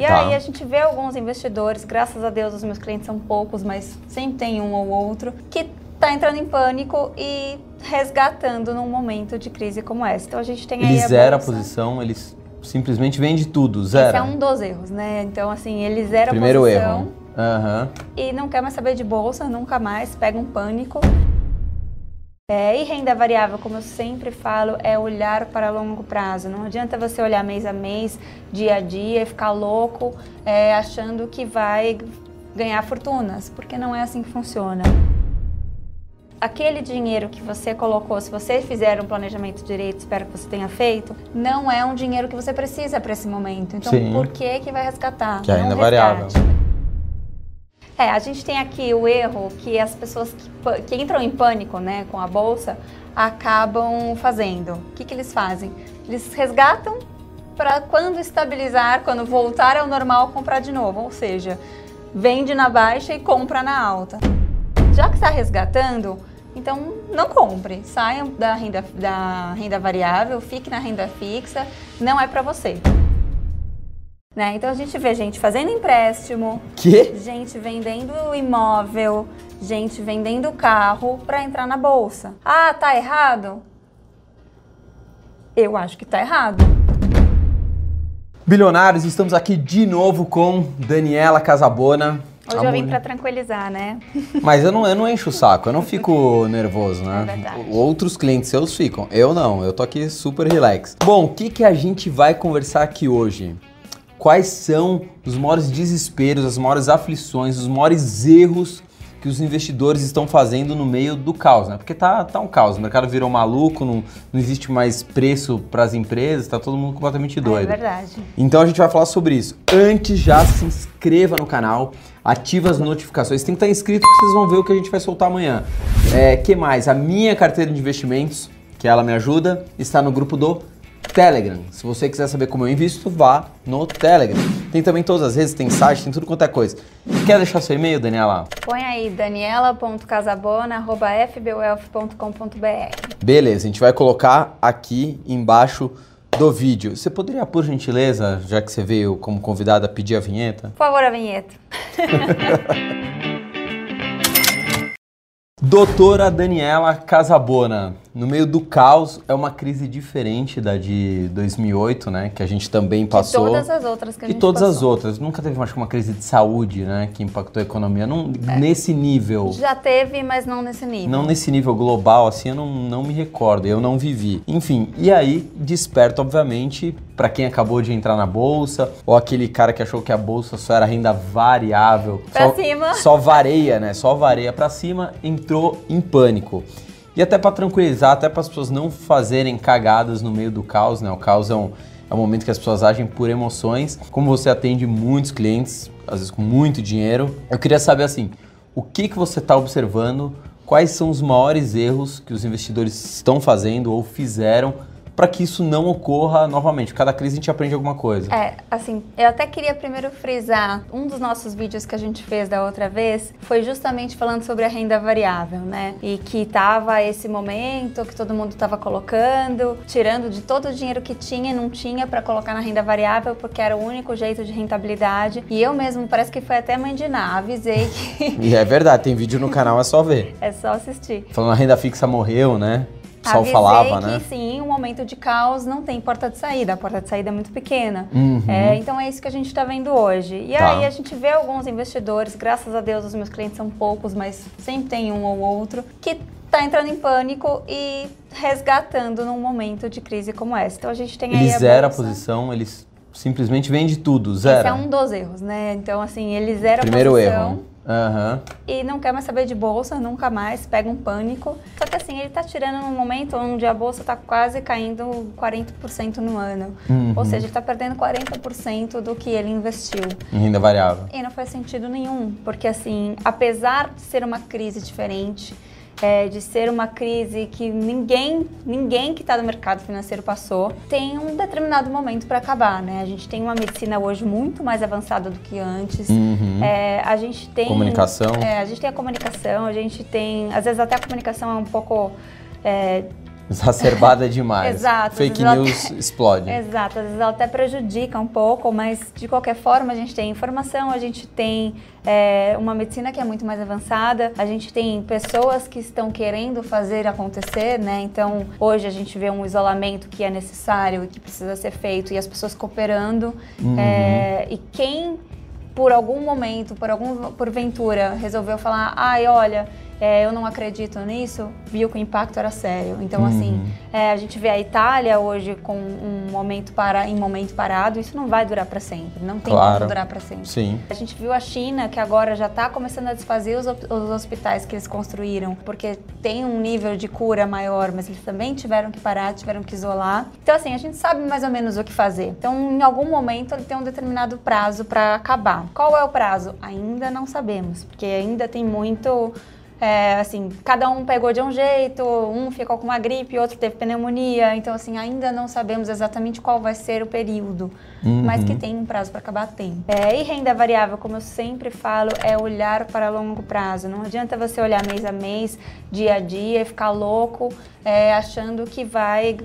E Tá. aí a gente vê alguns investidores, graças a Deus os meus clientes são poucos, mas sempre tem um ou outro, que está entrando em pânico e resgatando num momento de crise como essa. Então a gente tem aí Ele a zera a posição, eles simplesmente vende tudo, zero. Esse é um dos erros, né? Então assim, ele zera Primeiro a posição erro. Aham. e não quer mais saber de bolsa, nunca mais, pega um pânico. É, e renda variável, como eu sempre falo, é olhar para longo prazo. Não adianta você olhar mês a mês, dia a dia, e ficar louco é, achando que vai ganhar fortunas, porque não é assim que funciona. Aquele dinheiro que você colocou, se você fizer um planejamento direito, espero que você tenha feito, não é um dinheiro que você precisa para esse momento. Então, Sim. por que que vai resgatar? Que é renda variável. É, a gente tem aqui o erro que as pessoas que, que entram em pânico né, com a bolsa acabam fazendo. O que, que eles fazem? Eles resgatam para quando estabilizar, quando voltar ao normal, comprar de novo. Ou seja, vende na baixa e compra na alta. Já que está resgatando, então não compre. Saiam da renda, da renda variável, fique na renda fixa. Não é para você. Né? Então a gente vê gente fazendo empréstimo, Que? gente vendendo imóvel, gente vendendo carro para entrar na bolsa. Ah, tá errado? Eu acho que tá errado. Bilionários, estamos aqui de novo com Daniela Casabona. Hoje A eu vim para tranquilizar, né? Mas eu não, eu não encho o saco, eu não fico nervoso, né? É verdade. Outros clientes seus ficam. Eu não, eu tô aqui super relax. Bom, o que, que a gente vai conversar aqui hoje? Quais são os maiores desesperos, as maiores aflições, os maiores erros que os investidores estão fazendo no meio do caos, né? Porque tá, tá um caos, o mercado virou maluco, não, não existe mais preço para as empresas, tá todo mundo completamente É doido. verdade. Então a gente vai falar sobre isso. Antes já se inscreva no canal, ativa as notificações. Tem que estar inscrito que vocês vão ver o que a gente vai soltar amanhã. É, que mais? A minha carteira de investimentos, que ela me ajuda, está no grupo do Telegram. Se você quiser saber como eu invisto, vá no Telegram. Tem também todas as redes, tem site, tem tudo quanto é coisa. Quer deixar seu e-mail, Daniela? Põe aí daniela.casabona.fbwealth.com.br. Beleza, a gente vai colocar aqui embaixo do vídeo. Você poderia, por gentileza, já que você veio como convidada, pedir a vinheta? Por favor, a vinheta. Doutora Daniela Casabona, no meio do caos, é uma crise diferente da de 2008, né? Que a gente também passou. De todas as outras que a E gente todas as passou. outras. Nunca teve mais que uma crise de saúde, né? Que impactou a economia. Não, Nesse nível. Já teve, mas não nesse nível. Não nesse nível global, assim, eu não, não me recordo, eu não vivi. Enfim, e aí desperta, obviamente, para quem acabou de entrar na bolsa, ou aquele cara que achou que a bolsa só era renda variável. Pra só, cima. Só vareia, né? Só vareia para cima, entrou em pânico. E até para tranquilizar, até para as pessoas não fazerem cagadas no meio do caos, né? O caos é um, é um momento que as pessoas agem por emoções. Como você atende muitos clientes, às vezes com muito dinheiro, eu queria saber assim, o que, que você está observando, quais são os maiores erros que os investidores estão fazendo ou fizeram para que isso não ocorra novamente. Cada crise a gente aprende alguma coisa. É, assim, eu até queria primeiro frisar, um dos nossos vídeos que a gente fez da outra vez foi justamente falando sobre a renda variável, né? E que tava esse momento que todo mundo tava colocando, tirando de todo o dinheiro que tinha e não tinha para colocar na renda variável, porque era o único jeito de rentabilidade. E eu mesmo, parece que foi até mãe de Ná, avisei que E é verdade, tem vídeo no canal, é só ver. é só assistir. Falando a renda fixa morreu, né? O pessoal falava, que né? sim, um momento de caos não tem porta de saída, a porta de saída é muito pequena. Uhum. É, então é isso que a gente está vendo hoje. E Tá. aí a gente vê alguns investidores, graças a Deus os meus clientes são poucos, mas sempre tem um ou outro, que está entrando em pânico e resgatando num momento de crise como essa. Então a gente tem aí Ele a zera a posição, eles simplesmente vende tudo, Esse zera. é um dos erros, né? Então assim, ele zera Primeiro a posição. erro. Aham. e não quer mais saber de bolsa, nunca mais, pega um pânico. Só que assim, ele tá tirando num momento onde a bolsa tá quase caindo 40% no ano. Uhum. Ou seja, ele tá perdendo 40% do que ele investiu. Em renda variável. E não faz sentido nenhum, porque assim, apesar de ser uma crise diferente, é, de ser uma crise que ninguém, ninguém que está no mercado financeiro passou, tem um determinado momento para acabar, né? A gente tem uma medicina hoje muito mais avançada do que antes. Uhum. É, a gente tem Comunicação. é, a gente tem a comunicação, a gente tem, às vezes até a comunicação é um pouco é, exacerbada demais. Exato. Fake news até... explode. Exato, às vezes ela até prejudica um pouco, mas de qualquer forma a gente tem informação, a gente tem é, uma medicina que é muito mais avançada, a gente tem pessoas que estão querendo fazer acontecer, né? Então hoje a gente vê um isolamento que é necessário e que precisa ser feito e as pessoas cooperando. Uhum. É, e quem por algum momento, por algum porventura, resolveu falar, ai, olha, é, eu não acredito nisso, viu que o impacto era sério. Então, assim, uhum. assim, é, a gente vê a Itália hoje com um momento para, em momento parado, isso não vai durar para sempre, não tem claro. como durar para sempre. Sim. A gente viu a China, que agora já está começando a desfazer os, os hospitais que eles construíram, porque tem um nível de cura maior, mas eles também tiveram que parar, tiveram que isolar. Então, assim, a gente sabe mais ou menos o que fazer. Então, em algum momento, ele tem um determinado prazo para acabar. Qual é o prazo? Ainda não sabemos, porque ainda tem muito é, assim, cada um pegou de um jeito, um ficou com uma gripe, outro teve pneumonia, então assim, ainda não sabemos exatamente qual vai ser o período, uhum. mas que tem um prazo para acabar tem. É, e renda variável, como eu sempre falo, é olhar para longo prazo. Não adianta você olhar mês a mês, dia a dia e ficar louco é, achando que vai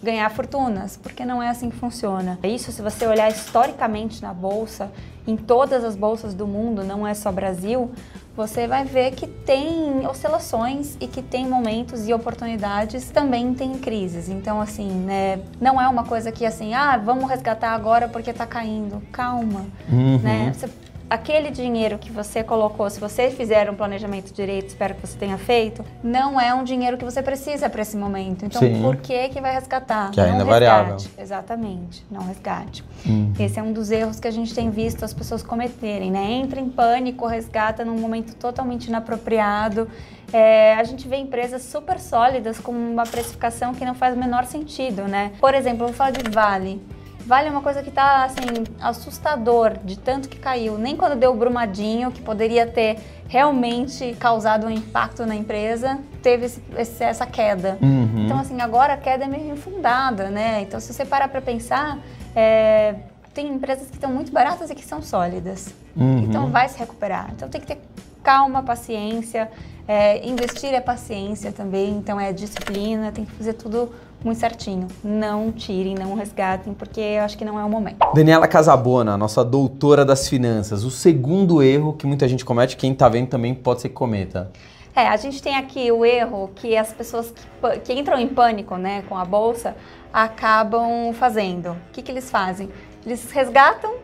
ganhar fortunas, porque não é assim que funciona. Isso, se você olhar historicamente na bolsa, em todas as bolsas do mundo, não é só Brasil, você vai ver que tem oscilações e que tem momentos e oportunidades, também tem crises. Então, assim, né, não é uma coisa que assim, ah, vamos resgatar agora porque está caindo. Calma, uhum. né? Você aquele dinheiro que você colocou, se você fizer um planejamento direito, espero que você tenha feito, não é um dinheiro que você precisa para esse momento. Então, Sim. por que que vai resgatar? Que ainda é variável. Exatamente, não resgate. Uhum. Esse é um dos erros que a gente tem visto as pessoas cometerem, né? Entra em pânico, resgata num momento totalmente inapropriado. É, a gente vê empresas super sólidas com uma precificação que não faz o menor sentido, né? Por exemplo, vou falar de Vale. Vale é uma coisa que tá, assim, assustador de tanto que caiu. Nem quando deu o brumadinho, que poderia ter realmente causado um impacto na empresa, teve esse, esse, essa queda. Uhum. Então, assim, agora a queda é meio infundada, né? Então, se você parar para pensar, é, tem empresas que estão muito baratas e que são sólidas. Uhum. Então, vai se recuperar. Então, tem que ter calma, paciência. É, investir é paciência também, então é disciplina, tem que fazer tudo muito certinho. Não tirem, não resgatem, porque eu acho que não é o momento. Daniela Casabona, nossa doutora das finanças. O segundo erro que muita gente comete, quem está vendo também pode ser que cometa. É, a gente tem aqui o erro que as pessoas que, que entram em pânico né, com a bolsa acabam fazendo. O que, que eles fazem? Eles resgatam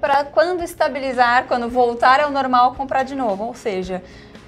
para quando estabilizar, quando voltar ao normal, comprar de novo. Ou seja,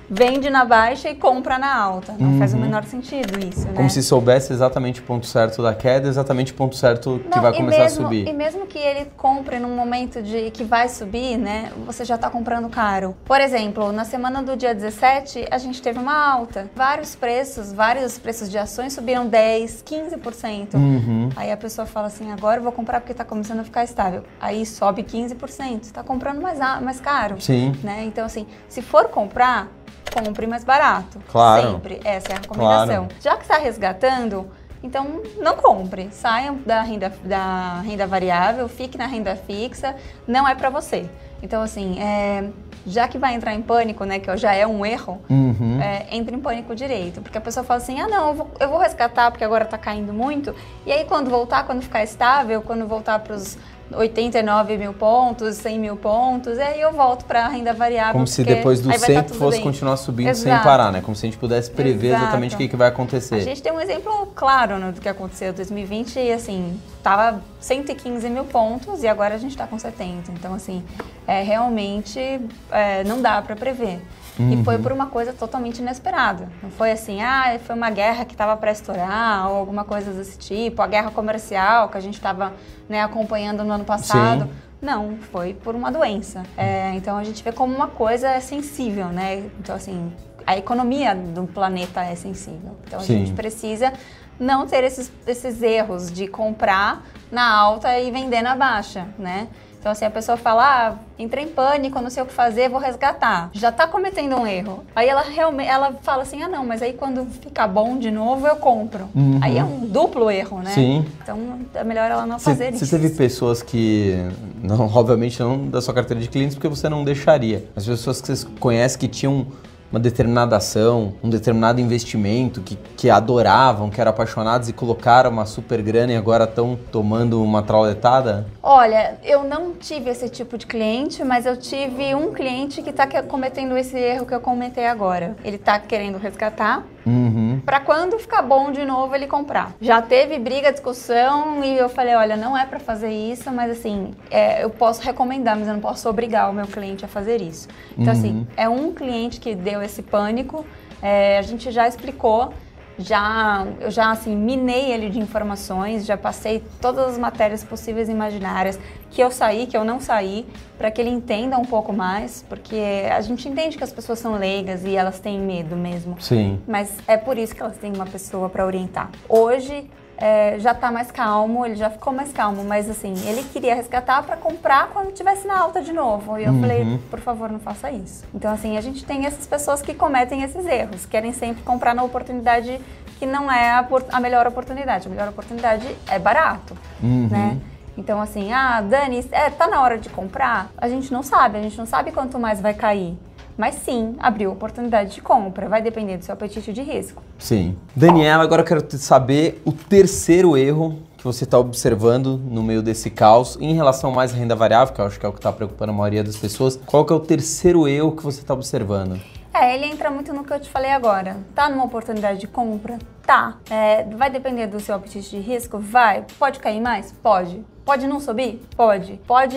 vende na baixa e compra na alta. Não uhum. faz o uhum. menor sentido isso, Como né? se soubesse exatamente o ponto certo da queda, exatamente o ponto certo que Não, vai começar mesmo, a subir. E mesmo que ele compre num momento de que vai subir, né, você já está comprando caro. Por exemplo, na semana do dia 17, a gente teve uma alta. Vários preços, vários preços de ações subiram 10, 15%. Uhum. Aí a pessoa fala assim, agora eu vou comprar porque está começando a ficar estável. Aí sobe 15%. Está comprando mais, mais caro. Sim. Né? Então, assim, se for comprar, compre mais barato. Claro. Sempre. Essa é a recomendação. Claro. Já que está resgatando, então não compre. Saiam da renda, da renda variável, fique na renda fixa. Não é para você. Então, assim, é, já que vai entrar em pânico, né, que já é um erro, uhum. é, entre em pânico direito. Porque a pessoa fala assim, ah, não, eu vou, eu vou resgatar porque agora está caindo muito. E aí, quando voltar, quando ficar estável, quando voltar para os 89 mil pontos, 100 mil pontos, e aí eu volto para a renda variável. Como se depois do 100 tá fosse bem. continuar subindo Exato. sem parar, né? Como se a gente pudesse prever Exato. exatamente o que, que vai acontecer. A gente tem um exemplo claro né, do que aconteceu em 2020 e assim, tava 115 mil pontos e agora a gente está com 70. Então, assim, é, realmente é, não dá para prever. Uhum. E foi uhum. por uma coisa totalmente inesperada. Não foi assim, ah, foi uma guerra que estava para estourar ou alguma coisa desse tipo, a guerra comercial que a gente estava né, acompanhando no ano passado. Sim. Não, foi por uma doença. É, então a gente vê como uma coisa sensível, né? Então, assim, a economia do planeta é sensível. Então a Sim. gente precisa não ter esses, esses erros de comprar na alta e vender na baixa, né? Então, assim, a pessoa fala, ah, entrei em pânico, não sei o que fazer, vou resgatar. Já tá cometendo um erro. Aí ela realmente, ela fala assim, ah, não, mas aí quando ficar bom de novo, eu compro. Uhum. Aí é um duplo erro, né? Sim. Então, é melhor ela não cê, fazer isso. Você teve pessoas que, não, obviamente não da sua carteira de clientes, porque você não deixaria. As pessoas que você conhece que tinham uma determinada ação, um determinado investimento que, que adoravam, que eram apaixonados e colocaram uma super grana e agora estão tomando uma trauletada? Olha, eu não tive esse tipo de cliente, mas eu tive um cliente que está cometendo esse erro que eu comentei agora. Ele está querendo resgatar Uhum. Para quando ficar bom de novo ele comprar. Já teve briga, discussão e eu falei, olha, não é para fazer isso, mas assim, é, eu posso recomendar, mas eu não posso obrigar o meu cliente a fazer isso. Então Uhum. assim, é um cliente que deu esse pânico, é, a gente já explicou, já eu já assim minei ele de informações, já passei todas as matérias possíveis e imaginárias que eu saí, que eu não saí, para que ele entenda um pouco mais, porque a gente entende que as pessoas são leigas e elas têm medo mesmo. Sim. Mas é por isso que elas têm uma pessoa para orientar. Hoje é, já tá mais calmo, ele já ficou mais calmo, mas assim, ele queria resgatar para comprar quando tivesse na alta de novo. E eu Uhum. falei, por favor, não faça isso. Então, assim, a gente tem essas pessoas que cometem esses erros, querem sempre comprar na oportunidade que não é a, a melhor oportunidade. A melhor oportunidade é barato, Uhum. né? Então, assim, ah, Dani, é, tá na hora de comprar? A gente não sabe, a gente não sabe quanto mais vai cair. Mas sim, abriu oportunidade de compra. Vai depender do seu apetite de risco. Sim. Daniela, agora eu quero saber o terceiro erro que você está observando no meio desse caos em relação mais à renda variável, que eu acho que é o que está preocupando a maioria das pessoas. Qual que é o terceiro erro que você está observando? É, ele entra muito no que eu te falei agora. Tá numa oportunidade de compra? Tá. É, vai depender do seu apetite de risco? Vai. Pode cair mais? Pode. Pode não subir? Pode. Pode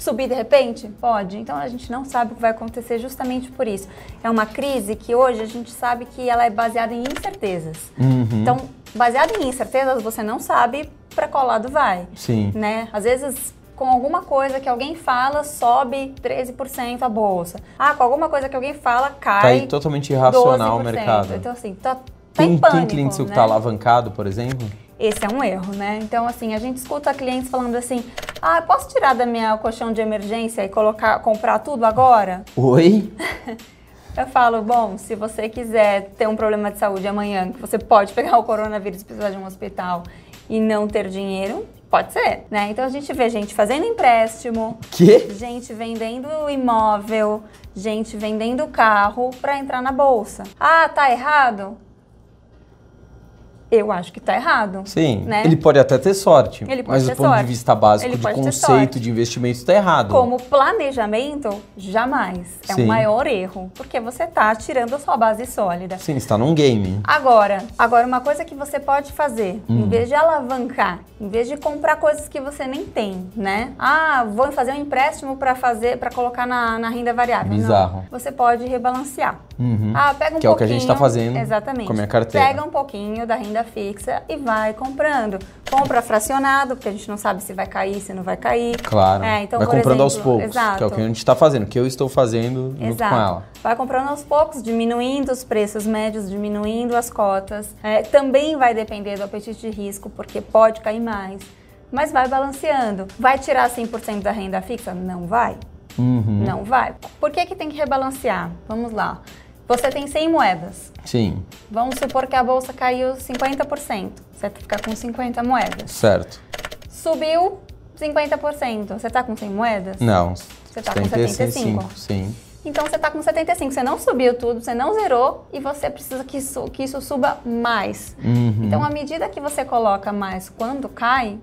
subir de repente? Pode. Então a gente não sabe o que vai acontecer justamente por isso. É uma crise que hoje a gente sabe que ela é baseada em incertezas. Uhum. Então, baseada em incertezas, você não sabe para qual lado vai Sim. né? Às vezes com alguma coisa que alguém fala, sobe 13% a bolsa. Ah, com alguma coisa que alguém fala, Tá cai aí totalmente irracional o 12%. mercado. Então, assim, tá, tá Tem, em pânico, tem cliente seu que né? está alavancado, por exemplo? Esse é um erro, né? Então, assim, a gente escuta clientes falando assim, ah, posso tirar da minha colchão de emergência e colocar, comprar tudo agora? Oi? Eu falo, bom, se você quiser ter um problema de saúde amanhã, que você pode pegar o coronavírus e precisar de um hospital e não ter dinheiro, pode ser, né? Então a gente vê gente fazendo empréstimo, Que? gente vendendo imóvel, gente vendendo carro para entrar na bolsa. Ah, tá errado? Eu acho que tá errado. Sim. Né? Ele pode até ter sorte, Ele pode mas ter do ponto sorte. de vista básico Ele de conceito de investimento está errado. Como planejamento, jamais. É o maior erro, porque você tá tirando a sua base sólida. Sim, está num game. Agora, agora uma coisa que você pode fazer, Hum. em vez de alavancar, em vez de comprar coisas que você nem tem, né? Ah, vou fazer um empréstimo para fazer, para colocar na, na renda variável. Não. Bizarro. Você pode rebalancear. Uhum. Ah, pega um Que é o que a pouquinho. gente tá fazendo Exatamente. com a minha carteira. Pega um pouquinho da renda fixa e vai comprando. Compra fracionado, porque a gente não sabe se vai cair, se não vai cair. Claro. É, então, Vai comprando aos exemplo, poucos, exato. que é o que a gente está fazendo, que eu estou fazendo junto Exato. com ela. Vai comprando aos poucos, diminuindo os preços médios, diminuindo as cotas. É, também vai depender do apetite de risco, porque pode cair mais. Mas vai balanceando. Vai tirar 100% da renda fixa? Não vai. Uhum. Não vai. Por que, que tem que rebalancear? Vamos lá. Você tem 100 moedas. Sim, Vamos supor que a bolsa caiu 50%. Você fica com 50 moedas. certo. Subiu 50%. Você está com 100 moedas? Não, Você tá com 75. sim. Então você está com 75, você não subiu tudo, você não zerou e você precisa que isso, que isso suba mais. Uhum. Então, à medida que você coloca mais quando cai,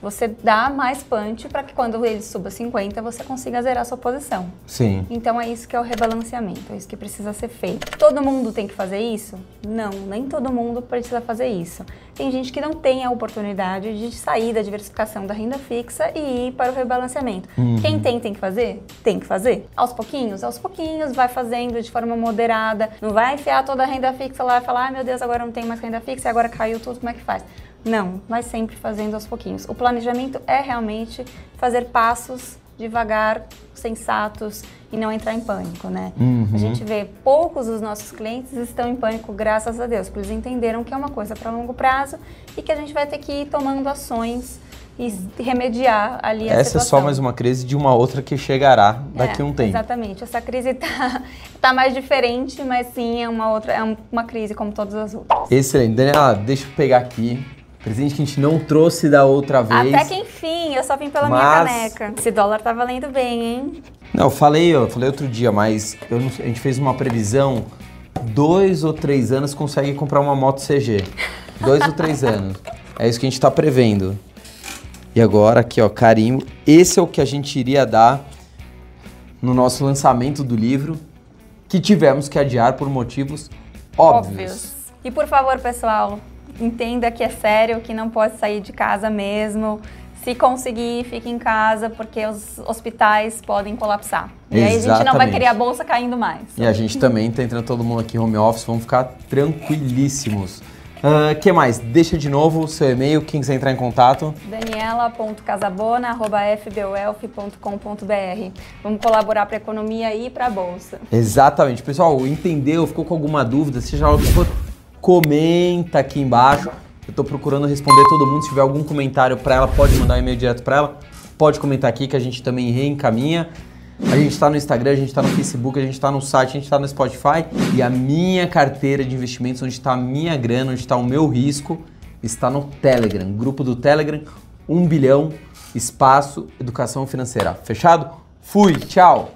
você dá mais punch para que quando ele suba 50, você consiga zerar a sua posição. Sim. Então é isso que é o rebalanceamento, é isso que precisa ser feito. Todo mundo tem que fazer isso? Não, nem todo mundo precisa fazer isso. Tem gente que não tem a oportunidade de sair da diversificação da renda fixa e ir para o rebalanceamento. Uhum. Quem tem, tem que fazer? Tem que fazer. Aos pouquinhos, aos pouquinhos, vai fazendo de forma moderada. Não vai enfiar toda a renda fixa lá e falar, ai meu Deus, agora não tem mais renda fixa e agora caiu tudo, como é que faz? Não, vai sempre fazendo aos pouquinhos. O planejamento é realmente fazer passos devagar, sensatos e não entrar em pânico, né? Uhum. A gente vê poucos dos nossos clientes estão em pânico, graças a Deus, porque eles entenderam que é uma coisa para longo prazo e que a gente vai ter que ir tomando ações e remediar ali a Essa é só mais uma crise de uma outra que chegará daqui a É, um tempo. Exatamente. Essa crise tá, tá mais diferente, mas sim é uma outra, é uma crise como todas as outras. Excelente. Daniela, deixa eu pegar aqui, Presente que a gente não trouxe da outra vez. Até que enfim, eu só vim pela minha Mas- caneca. Esse dólar tá valendo bem, hein? Não, eu falei, eu falei outro dia, mas eu não- a gente fez uma previsão. Dois ou três anos consegue comprar uma moto CG. Dois ou três anos. É isso que a gente tá prevendo. E agora, aqui, ó, carimbo. Esse é o que a gente iria dar no nosso lançamento do livro, que tivemos que adiar por motivos óbvios. E por favor, pessoal, entenda que é sério, que não pode sair de casa mesmo. Se conseguir, fique em casa, porque os hospitais podem colapsar. E aí a gente não vai Exatamente. querer a bolsa caindo mais. E a gente também tá entrando todo mundo aqui home office, vamos ficar tranquilíssimos. O que mais? Deixa de novo o seu e-mail, quem quiser entrar em contato. daniela.casabona.fbolf.com.br Vamos colaborar para a economia e para a bolsa. Exatamente. Pessoal, entendeu? Ficou com alguma dúvida? Seja lá o que for, comenta aqui embaixo. Eu tô procurando responder todo mundo. Se tiver algum comentário para ela, pode mandar um e-mail direto para ela. Pode comentar aqui que a gente também reencaminha. A gente tá no Instagram, a gente tá no Facebook, a gente tá no site, a gente tá no Spotify. E a minha carteira de investimentos, onde está a minha grana, onde está o meu risco, está no Telegram. Grupo do Telegram, 1 bilhão, espaço, educação financeira. Fechado? Fui, tchau!